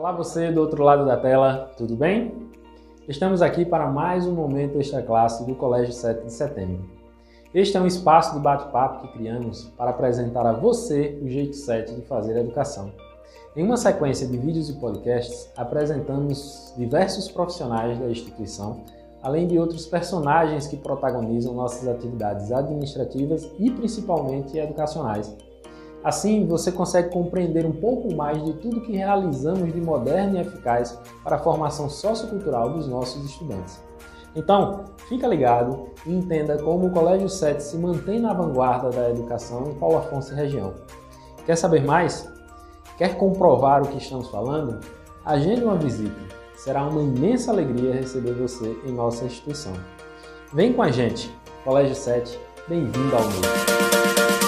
Olá você do outro lado da tela, tudo bem? Estamos aqui para mais um momento extra classe do Colégio 7 de Setembro. Este é um espaço de bate-papo que criamos para apresentar a você o jeito 7 de fazer educação. Em uma sequência de vídeos e podcasts, apresentamos diversos profissionais da instituição, além de outros personagens que protagonizam nossas atividades administrativas e principalmente educacionais Assim, você consegue compreender um pouco mais de tudo que realizamos de moderno e eficaz para a formação sociocultural dos nossos estudantes. Então, fica ligado e entenda como o Colégio 7 se mantém na vanguarda da educação em Paulo Afonso e região. Quer saber mais? Quer comprovar o que estamos falando? Agende uma visita. Será uma imensa alegria receber você em nossa instituição. Vem com a gente. Colégio 7, bem-vindo ao mundo.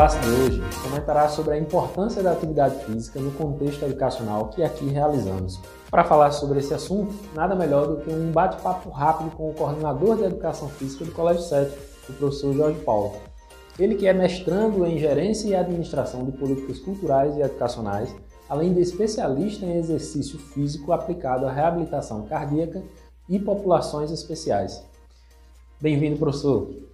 Classe de hoje comentará sobre a importância da atividade física no contexto educacional que aqui realizamos. Para falar sobre esse assunto, nada melhor do que um bate-papo rápido com o coordenador de Educação Física do Colégio 7, o professor Jorge Paulo. Ele que é mestrando em Gerência e Administração de Políticas Culturais e Educacionais, além de especialista em exercício físico aplicado à reabilitação cardíaca e populações especiais. Bem-vindo, professor.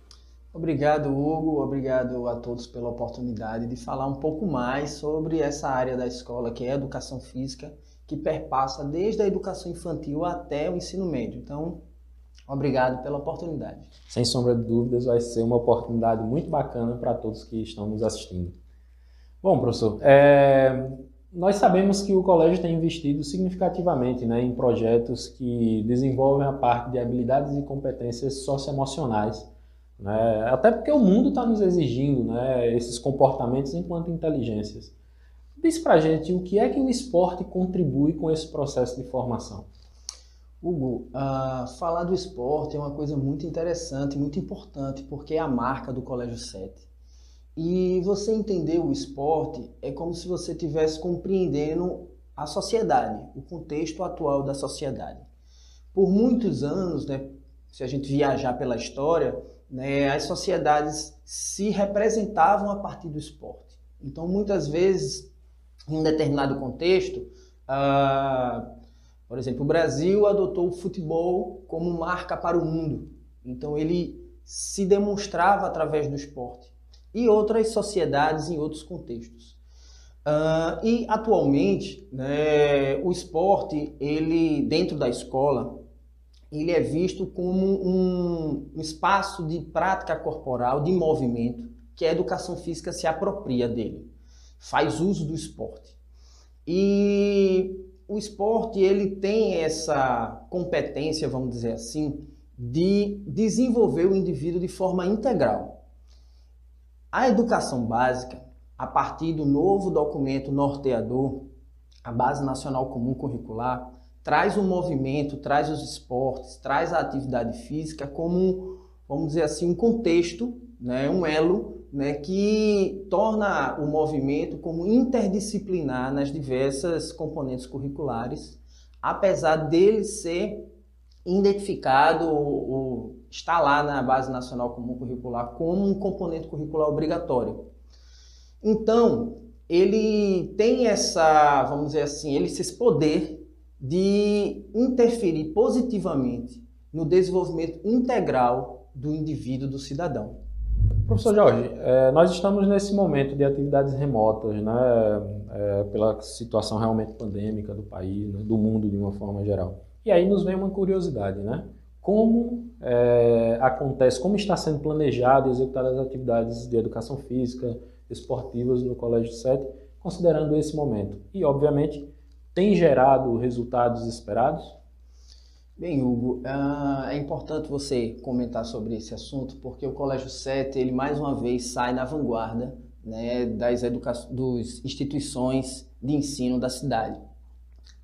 Obrigado, Hugo. Obrigado a todos pela oportunidade de falar um pouco mais sobre essa área da escola que é a educação física, que perpassa desde a educação infantil até o ensino médio. Então, obrigado pela oportunidade. Sem sombra de dúvidas, vai ser uma oportunidade muito bacana para todos que estão nos assistindo. Bom, professor, é... nós sabemos que o colégio tem investido significativamente né, em projetos que desenvolvem a parte de habilidades e competências socioemocionais né? Até porque o mundo está nos exigindo né, esses comportamentos enquanto inteligências. Diz pra gente o que é que o esporte contribui com esse processo de formação. Hugo, uh, falar do esporte é uma coisa muito interessante, muito importante, porque é a marca do Colégio 7. E você entender o esporte é como se você estivesse compreendendo a sociedade, o contexto atual da sociedade. Por muitos anos, né, se a gente viajar pela história, né, as sociedades se representavam a partir do esporte. Então, muitas vezes, em um determinado contexto, ah, por exemplo, o Brasil adotou o futebol como marca para o mundo. Então, ele se demonstrava através do esporte. E outras sociedades em outros contextos. Uh, e atualmente, né, o esporte, ele dentro da escola, ele é visto como um, um espaço de prática corporal, de movimento, que a educação física se apropria dele, faz uso do esporte. E o esporte ele tem essa competência, vamos dizer assim, de desenvolver o indivíduo de forma integral. A educação básica, a partir do novo documento norteador, a Base Nacional Comum Curricular, traz o movimento, traz os esportes, traz a atividade física como, vamos dizer assim, um contexto, né, um elo né, que torna o movimento como interdisciplinar nas diversas componentes curriculares, apesar dele ser identificado ou, está lá na Base Nacional Comum Curricular como um componente curricular obrigatório. Então, ele tem essa, vamos dizer assim, ele esse poder de interferir positivamente no desenvolvimento integral do indivíduo, do cidadão. Professor Jorge, é, nós estamos nesse momento de atividades remotas, né, é, pela situação realmente pandêmica do país, né, do mundo de uma forma geral. E aí nos vem uma curiosidade, né? Como é, acontece, como está sendo planejado e executado as atividades de educação física, esportivas no Colégio 7, considerando esse momento? E, obviamente, tem gerado resultados esperados? Bem, Hugo, uh, é importante você comentar sobre esse assunto, porque o Colégio 7, ele mais uma vez sai na vanguarda né, das, educa das instituições de ensino da cidade.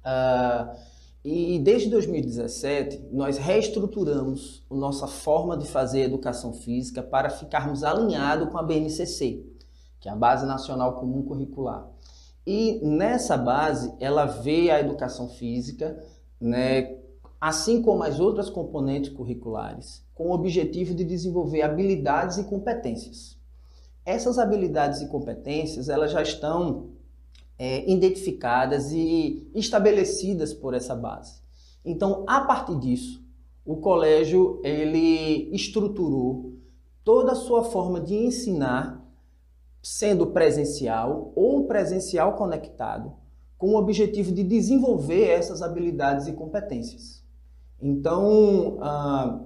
Uh, e desde 2017, nós reestruturamos a nossa forma de fazer educação física para ficarmos alinhados com a BNCC, que é a Base Nacional Comum Curricular. E nessa base, ela vê a educação física né, assim como as outras componentes curriculares, com o objetivo de desenvolver habilidades e competências. Essas habilidades e competências elas já estão é, identificadas e estabelecidas por essa base. Então, a partir disso, o colégio ele estruturou toda a sua forma de ensinar, sendo presencial ou presencial conectado, com o objetivo de desenvolver essas habilidades e competências. Então, ah,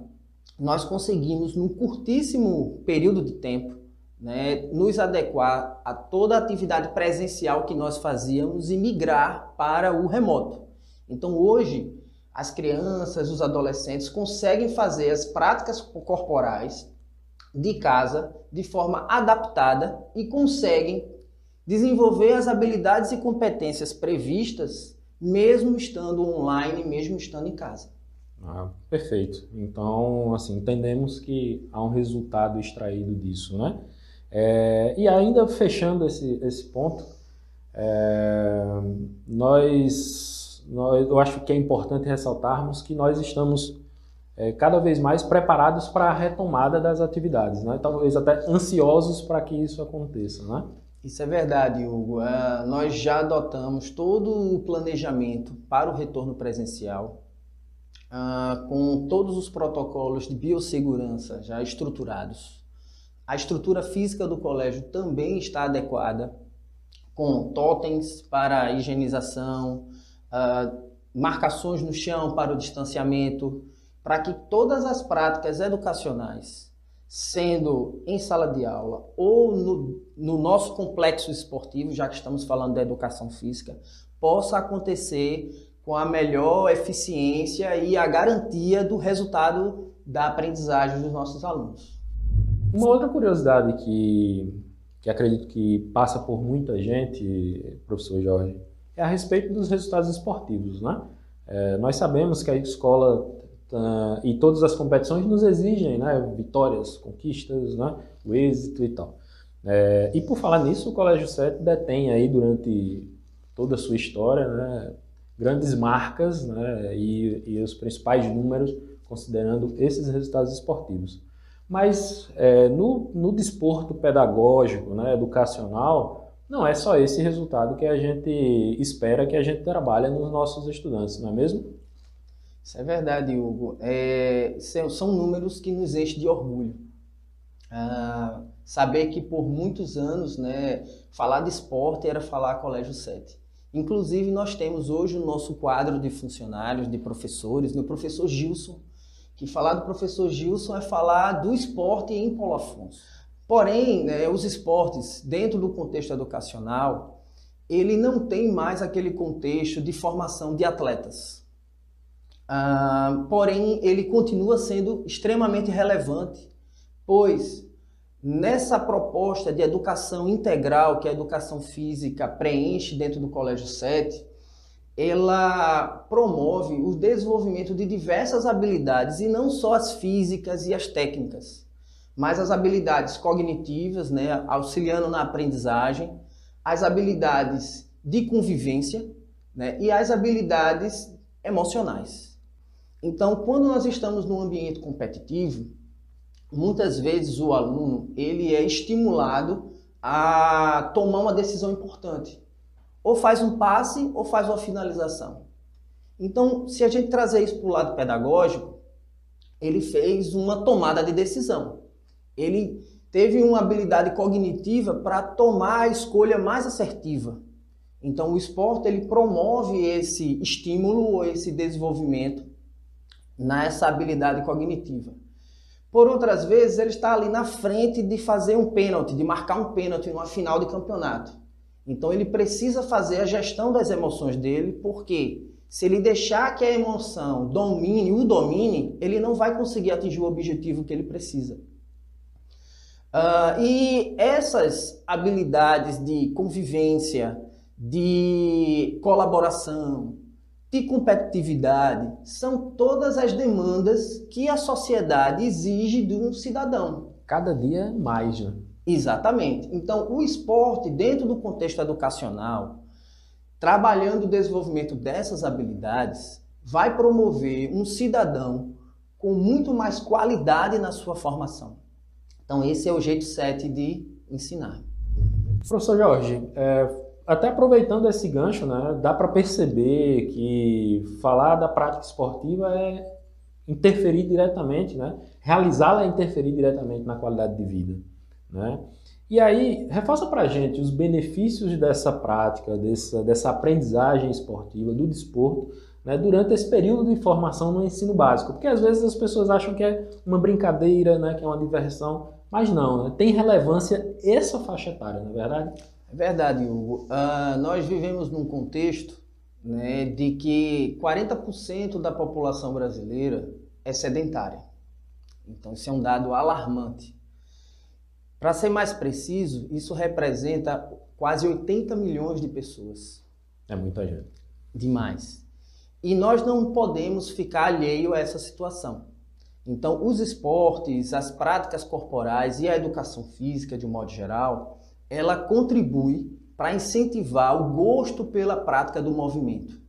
nós conseguimos, num curtíssimo período de tempo, né, nos adequar a toda a atividade presencial que nós fazíamos e migrar para o remoto. Então, hoje, as crianças, os adolescentes conseguem fazer as práticas corporais de casa de forma adaptada e conseguem desenvolver as habilidades e competências previstas mesmo estando online, mesmo estando em casa. Ah, perfeito. Então, assim, entendemos que há um resultado extraído disso, né? É, e ainda fechando esse, esse ponto, é, nós, nós, eu acho que é importante ressaltarmos que nós estamos é, cada vez mais preparados para a retomada das atividades, né? talvez até ansiosos para que isso aconteça. Né? Isso é verdade, Hugo. Uh, nós já adotamos todo o planejamento para o retorno presencial ah, com todos os protocolos de biossegurança já estruturados. A estrutura física do colégio também está adequada, com totens para higienização, ah, marcações no chão para o distanciamento, para que todas as práticas educacionais, sendo em sala de aula ou no, no nosso complexo esportivo, já que estamos falando da educação física, possa acontecer com a melhor eficiência e a garantia do resultado da aprendizagem dos nossos alunos. Uma outra curiosidade que, que acredito que passa por muita gente, professor Jorge, é a respeito dos resultados esportivos. Né? É, nós sabemos que a escola uh, e todas as competições nos exigem né, vitórias, conquistas, né, o êxito e tal. É, e por falar nisso, o Colégio 7 detém aí durante toda a sua história né, grandes marcas né, e, e, os principais números considerando esses resultados esportivos. Mas é, no, no desporto pedagógico, né, educacional, não é só esse resultado que a gente espera que a gente trabalhe nos nossos estudantes, não é mesmo? Isso é verdade, Hugo. É, são números que nos enchem de orgulho. Ah, saber que por muitos anos, né, falar de esporte era falar Colégio 7. Inclusive, nós temos hoje o nosso quadro de funcionários, de professores, o professor Gilson, que falar do professor Gilson é falar do esporte em Paulo Afonso. Porém, né, os esportes, dentro do contexto educacional, ele não tem mais aquele contexto de formação de atletas. Ah, porém, ele continua sendo extremamente relevante, pois Nessa proposta de educação integral que a educação física preenche dentro do Colégio 7, ela promove o desenvolvimento de diversas habilidades e não só as físicas e as técnicas, mas as habilidades cognitivas, né, auxiliando na aprendizagem, as habilidades de convivência né, e as habilidades emocionais. Então, quando nós estamos num ambiente competitivo, muitas vezes o aluno ele é estimulado a tomar uma decisão importante. Ou faz um passe ou faz uma finalização. Então, se a gente trazer isso para o lado pedagógico, ele fez uma tomada de decisão. Ele teve uma habilidade cognitiva para tomar a escolha mais assertiva. Então, o esporte ele promove esse estímulo ou esse desenvolvimento nessa habilidade cognitiva. Por outras vezes, ele está ali na frente de fazer um pênalti, de marcar um pênalti numa final de campeonato. Então ele precisa fazer a gestão das emoções dele, porque se ele deixar que a emoção domine, o domine, ele não vai conseguir atingir o objetivo que ele precisa. Uh, e essas habilidades de convivência, de colaboração, de competitividade são todas as demandas que a sociedade exige de um cidadão. Cada dia mais, né? Exatamente. Então, o esporte, dentro do contexto educacional, trabalhando o desenvolvimento dessas habilidades, vai promover um cidadão com muito mais qualidade na sua formação. Então, esse é o jeito 7 de ensinar. Professor Jorge, é, até aproveitando esse gancho, né, dá para perceber que falar da prática esportiva é interferir diretamente, né? realizá-la é interferir diretamente na qualidade de vida. Né? E aí, reforça para a gente os benefícios dessa prática, dessa, dessa aprendizagem esportiva, do desporto, né, durante esse período de formação no ensino básico. Porque às vezes as pessoas acham que é uma brincadeira, né, que é uma diversão, mas não, né, tem relevância essa faixa etária, não é verdade? É verdade, Hugo. Uh, nós vivemos num contexto né, de que 40% da população brasileira é sedentária. Então, isso é um dado alarmante. Para ser mais preciso, isso representa quase 80 milhões de pessoas. É muita gente. Demais. E nós não podemos ficar alheio a essa situação. Então, os esportes, as práticas corporais e a educação física, de um modo geral, ela contribui para incentivar o gosto pela prática do movimento.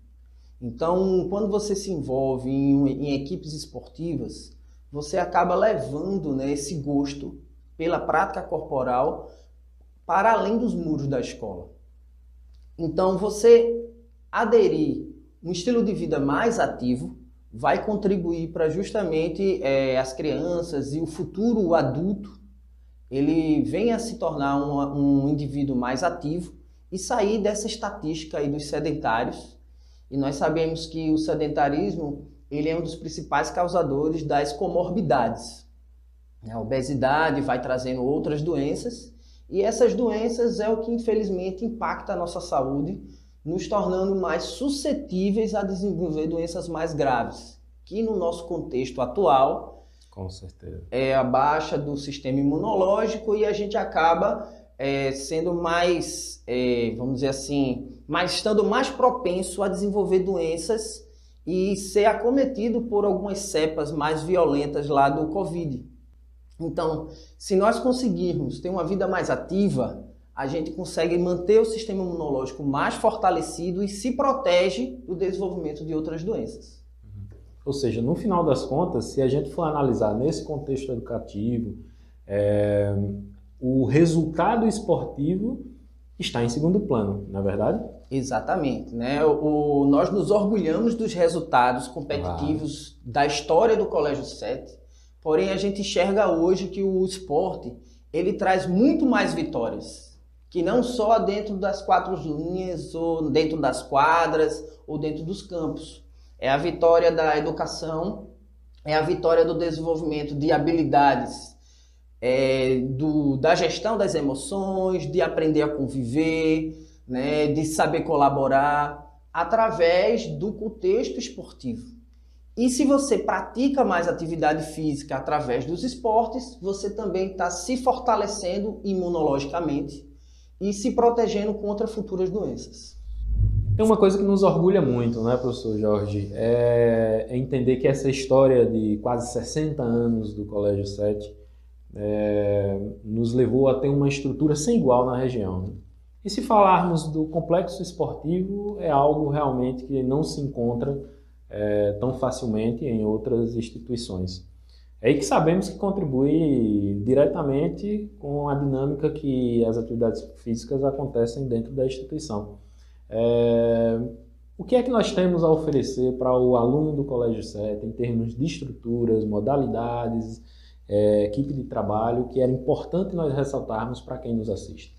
Então, quando você se envolve em, em equipes esportivas, você acaba levando né, esse gosto pela prática corporal para além dos muros da escola. Então, você aderir um estilo de vida mais ativo vai contribuir para justamente é, as crianças e o futuro adulto ele venha a se tornar um, um indivíduo mais ativo e sair dessa estatística aí dos sedentários. E nós sabemos que o sedentarismo ele é um dos principais causadores das comorbidades. A obesidade vai trazendo outras doenças e essas doenças é o que infelizmente impacta a nossa saúde, nos tornando mais suscetíveis a desenvolver doenças mais graves, que no nosso contexto atual com certeza. é a baixa do sistema imunológico e a gente acaba é, sendo mais, é, vamos dizer assim, mais estando mais propenso a desenvolver doenças e ser acometido por algumas cepas mais violentas lá do Covid. Então, se nós conseguirmos ter uma vida mais ativa, a gente consegue manter o sistema imunológico mais fortalecido e se protege do desenvolvimento de outras doenças. Ou seja, no final das contas, se a gente for analisar nesse contexto educativo, é, o resultado esportivo está em segundo plano, não é verdade? Exatamente. Né? O, o nós nos orgulhamos dos resultados competitivos da história do Colégio 7 Porém, a gente enxerga hoje que o esporte ele traz muito mais vitórias, que não só dentro das quatro linhas, ou dentro das quadras, ou dentro dos campos. É a vitória da educação, é a vitória do desenvolvimento de habilidades, é, do, da gestão das emoções, de aprender a conviver, né, de saber colaborar, através do contexto esportivo. E se você pratica mais atividade física através dos esportes, você também está se fortalecendo imunologicamente e se protegendo contra futuras doenças. Tem uma coisa que nos orgulha muito, né, professor Jorge? É entender que essa história de quase 60 anos do Colégio 7 é, nos levou a ter uma estrutura sem igual na região. Né? E se falarmos do complexo esportivo, é algo realmente que não se encontra é, tão facilmente em outras instituições. É aí que sabemos que contribui diretamente com a dinâmica que as atividades físicas acontecem dentro da instituição. É, o que é que nós temos a oferecer para o aluno do Colégio 7 em termos de estruturas, modalidades, é, equipe de trabalho, que era importante nós ressaltarmos para quem nos assiste?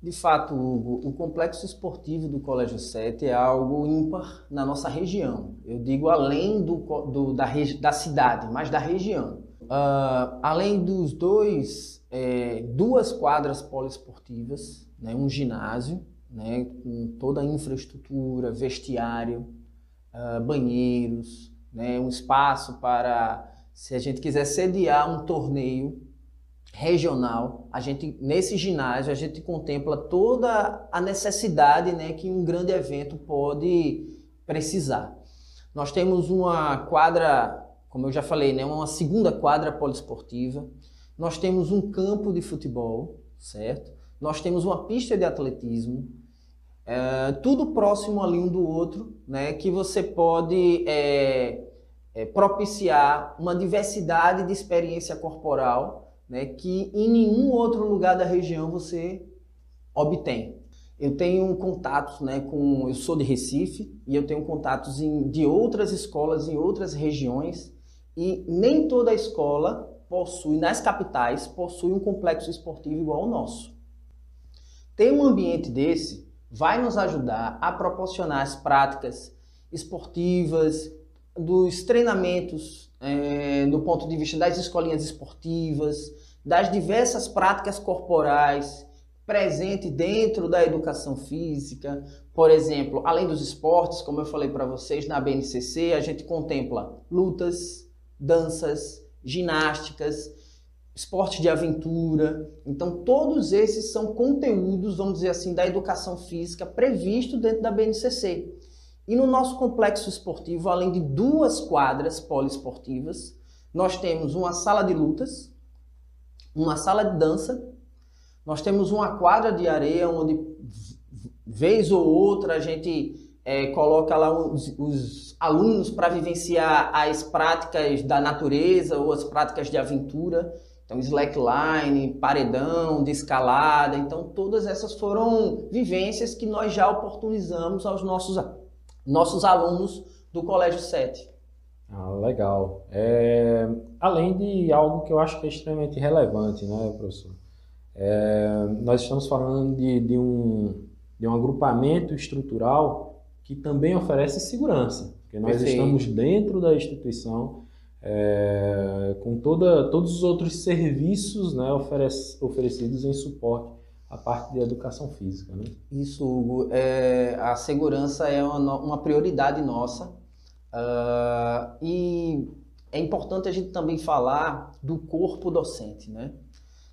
De fato, Hugo, o complexo esportivo do Colégio 7 é algo ímpar na nossa região. Eu digo além do, do da, da, cidade, mas da região. Uh, além dos dois, é, duas quadras poliesportivas, né, um ginásio, né, com toda a infraestrutura, vestiário, uh, banheiros, né, um espaço para, se a gente quiser sediar um torneio, regional, a gente nesse ginásio a gente contempla toda a necessidade, né, que um grande evento pode precisar. Nós temos uma quadra, como eu já falei, né, uma segunda quadra poliesportiva. Nós temos um campo de futebol, certo? Nós temos uma pista de atletismo. é, tudo próximo ali um do outro, né, que você pode é, é, propiciar uma diversidade de experiência corporal né, que em nenhum outro lugar da região você obtém. Eu tenho contatos né, com. Eu sou de Recife e eu tenho contatos em, de outras escolas em outras regiões e nem toda escola possui, nas capitais, possui um complexo esportivo igual ao nosso. Ter um ambiente desse vai nos ajudar a proporcionar as práticas esportivas, dos treinamentos é, do ponto de vista das escolinhas esportivas, das diversas práticas corporais presente dentro da educação física. Por exemplo, além dos esportes, como eu falei para vocês, na BNCC a gente contempla lutas, danças, ginásticas, esportes de aventura. Então, todos esses são conteúdos, vamos dizer assim, da educação física previsto dentro da BNCC. E no nosso complexo esportivo, além de duas quadras poliesportivas, nós temos uma sala de lutas, uma sala de dança, nós temos uma quadra de areia onde, vez ou outra, a gente é, coloca lá os, os alunos para vivenciar as práticas da natureza ou as práticas de aventura. Então, slackline, paredão, de escalada. Então, todas essas foram vivências que nós já oportunizamos aos nossos, nossos alunos do Colégio 7. Ah, legal. É, além de algo que eu acho que é extremamente relevante, né, professor? É, nós estamos falando de, de, um, de um agrupamento estrutural que também oferece segurança, porque nós Perfeito. estamos dentro da instituição é, com toda, todos os outros serviços né, oferec oferecidos em suporte à parte de educação física. Né? Isso, Hugo. É, a segurança é uma, uma prioridade nossa uh, e é importante a gente também falar do corpo docente, né?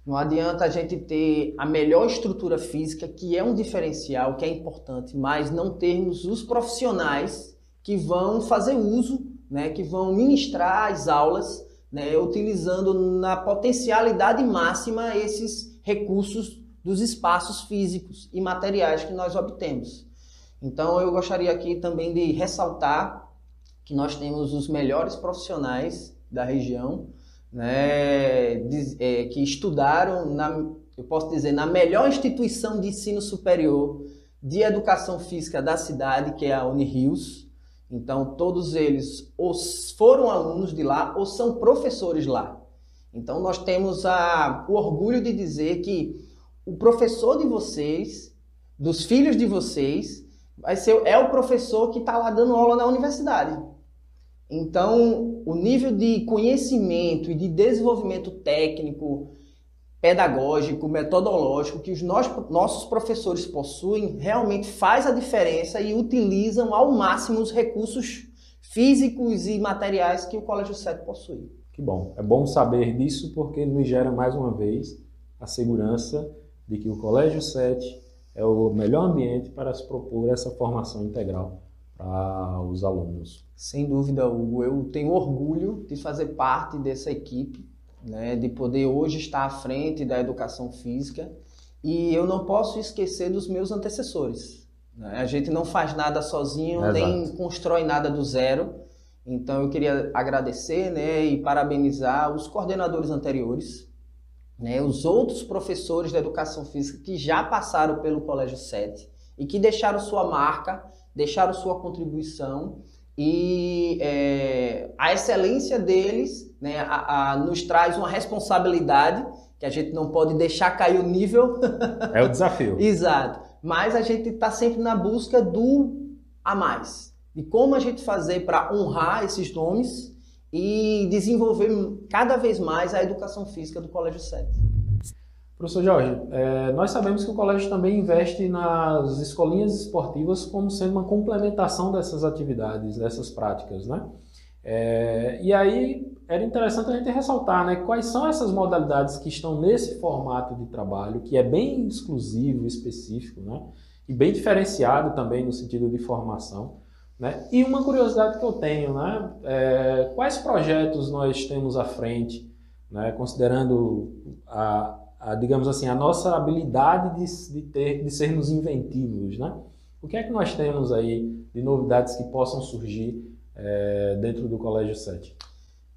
Não adianta a gente ter a melhor estrutura física, que é um diferencial, que é importante, mas não termos os profissionais que vão fazer uso, né, que vão ministrar as aulas, né, utilizando na potencialidade máxima esses recursos dos espaços físicos e materiais que nós obtemos. Então, eu gostaria aqui também de ressaltar que nós temos os melhores profissionais da região, né, é, que estudaram, na, eu posso dizer, na melhor instituição de ensino superior de educação física da cidade, que é a Unirios. Então, todos eles ou foram alunos de lá ou são professores lá. Então, nós temos a, o orgulho de dizer que o professor de vocês, dos filhos de vocês, vai ser, é o professor que está lá dando aula na universidade. Então, o nível de conhecimento e de desenvolvimento técnico, pedagógico, metodológico que os nossos professores possuem realmente faz a diferença e utilizam ao máximo os recursos físicos e materiais que o Colégio 7 possui. Que bom. É bom saber disso porque nos gera mais uma vez a segurança de que o Colégio 7 é o melhor ambiente para se propor essa formação integral para os alunos. Sem dúvida, Hugo. Eu tenho orgulho de fazer parte dessa equipe, né, de poder hoje estar à frente da educação física e eu não posso esquecer dos meus antecessores. Né? A gente não faz nada sozinho, Exato. nem constrói nada do zero. Então eu queria agradecer né, e parabenizar os coordenadores anteriores, né, os outros professores da educação física que já passaram pelo Colégio 7 e que deixaram sua marca deixaram sua contribuição e é, a excelência deles né, a, a, nos traz uma responsabilidade que a gente não pode deixar cair o nível. É o desafio. Exato. Mas a gente está sempre na busca do a mais. De como a gente fazer para honrar esses nomes e desenvolver cada vez mais a educação física do Colégio 7. Professor Jorge, é, nós sabemos que o colégio também investe nas escolinhas esportivas como sendo uma complementação dessas atividades, dessas práticas, né? É, e aí era interessante a gente ressaltar né, quais são essas modalidades que estão nesse formato de trabalho, que é bem exclusivo, específico, né? E bem diferenciado também no sentido de formação. Né? E uma curiosidade que eu tenho, né? É, quais projetos nós temos à frente, né? considerando a, a, digamos assim, a nossa habilidade de, de, ter, de sermos inventivos, né? O que é que nós temos aí de novidades que possam surgir é, dentro do Colégio 7?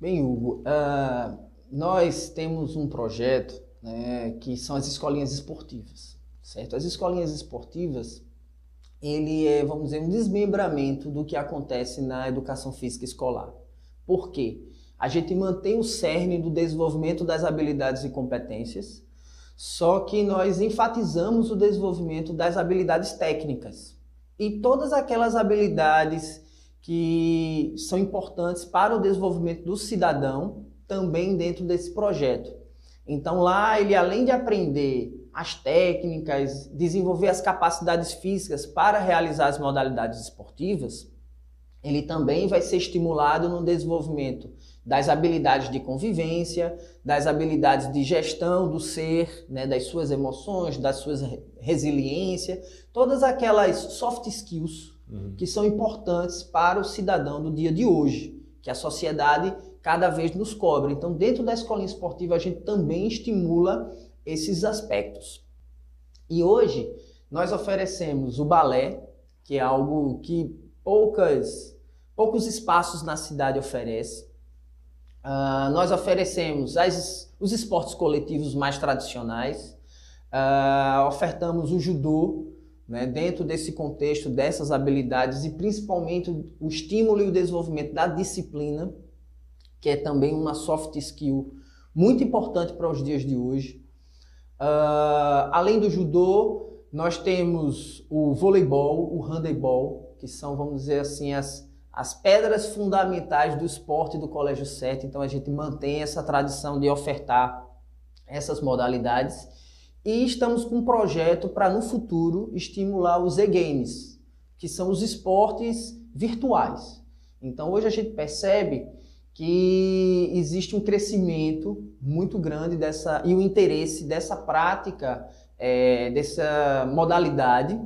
Bem, Hugo, uh, nós temos um projeto né, que são as escolinhas esportivas, certo? As escolinhas esportivas, ele é, vamos dizer, um desmembramento do que acontece na educação física escolar. Por quê? A gente mantém o cerne do desenvolvimento das habilidades e competências, só que nós enfatizamos o desenvolvimento das habilidades técnicas e todas aquelas habilidades que são importantes para o desenvolvimento do cidadão também dentro desse projeto. Então lá ele além de aprender as técnicas, desenvolver as capacidades físicas para realizar as modalidades esportivas, ele também vai ser estimulado no desenvolvimento das habilidades de convivência, das habilidades de gestão do ser, né, das suas emoções, das suas resiliência, todas aquelas soft skills uhum. que são importantes para o cidadão do dia de hoje, que a sociedade cada vez nos cobra. Então, dentro da escolinha esportiva, a gente também estimula esses aspectos. E hoje nós oferecemos o balé, que é algo que poucas, poucos espaços na cidade oferecem. Uh, nós oferecemos as, os esportes coletivos mais tradicionais, uh, ofertamos o judô, né, dentro desse contexto, dessas habilidades e principalmente o estímulo e o desenvolvimento da disciplina, que é também uma soft skill muito importante para os dias de hoje. Uh, além do judô, nós temos o voleibol, o handebol, que são, vamos dizer assim, as, as pedras fundamentais do esporte do Colégio 7. Então a gente mantém essa tradição de ofertar essas modalidades. E estamos com um projeto para, no futuro, estimular os e-games, que são os esportes virtuais. Então, hoje a gente percebe que existe um crescimento muito grande dessa e o interesse dessa prática, é, dessa modalidade,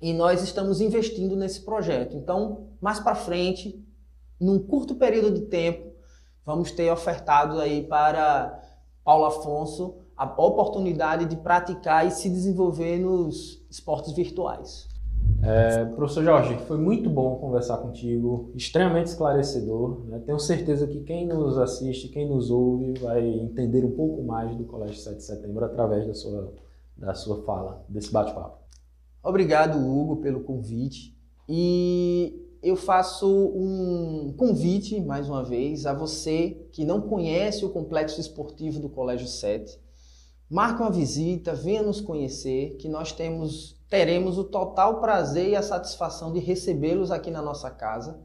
e nós estamos investindo nesse projeto. Então, mais para frente, num curto período de tempo, vamos ter ofertado aí para Paulo Afonso a oportunidade de praticar e se desenvolver nos esportes virtuais. É, professor Jorge, foi muito bom conversar contigo, extremamente esclarecedor. Né? Tenho certeza que quem nos assiste, quem nos ouve, vai entender um pouco mais do Colégio 7 de Setembro através da sua, da sua fala, desse bate-papo. Obrigado, Hugo, pelo convite. E eu faço um convite, mais uma vez, a você que não conhece o complexo esportivo do Colégio 7 Marque uma visita, venha nos conhecer, que nós temos, teremos o total prazer e a satisfação de recebê-los aqui na nossa casa.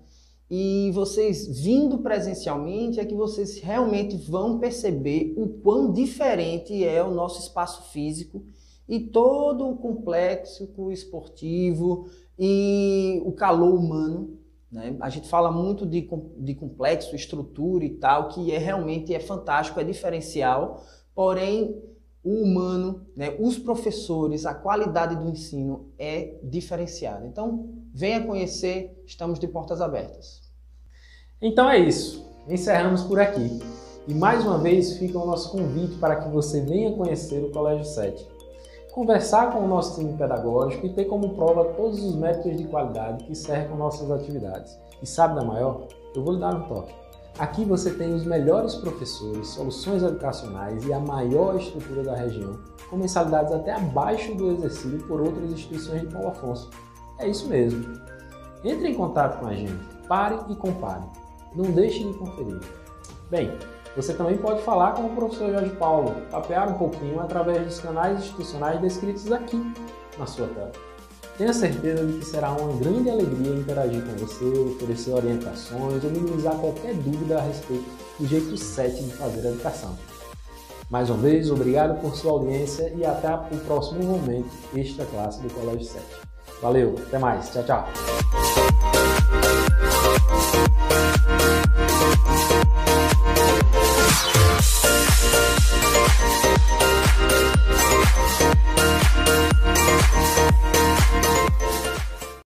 E vocês vindo presencialmente é que vocês realmente vão perceber o quão diferente é o nosso espaço físico e todo o complexo esportivo e o calor humano. Né? A gente fala muito de, de complexo, estrutura e tal, que é realmente é fantástico, é diferencial, porém o humano, né, os professores, a qualidade do ensino é diferenciada. Então, venha conhecer, estamos de portas abertas. Então é isso, encerramos por aqui. E mais uma vez fica o nosso convite para que você venha conhecer o Colégio 7. Conversar com o nosso time pedagógico e ter como prova todos os métodos de qualidade que cercam nossas atividades. E sabe da maior? Eu vou lhe dar um toque. Aqui você tem os melhores professores, soluções educacionais e a maior estrutura da região, com mensalidades até abaixo do exercício por outras instituições de Paulo Afonso. É isso mesmo. Entre em contato com a gente, pare e compare. Não deixe de conferir. Bem, você também pode falar com o professor Jorge Paulo, papear um pouquinho através dos canais institucionais descritos aqui na sua tela. Tenha certeza de que será uma grande alegria interagir com você, oferecer orientações ou minimizar qualquer dúvida a respeito do jeito certo de fazer a educação. Mais uma vez, obrigado por sua audiência e até o próximo momento extra classe do Colégio 7. Valeu, até mais, tchau, tchau.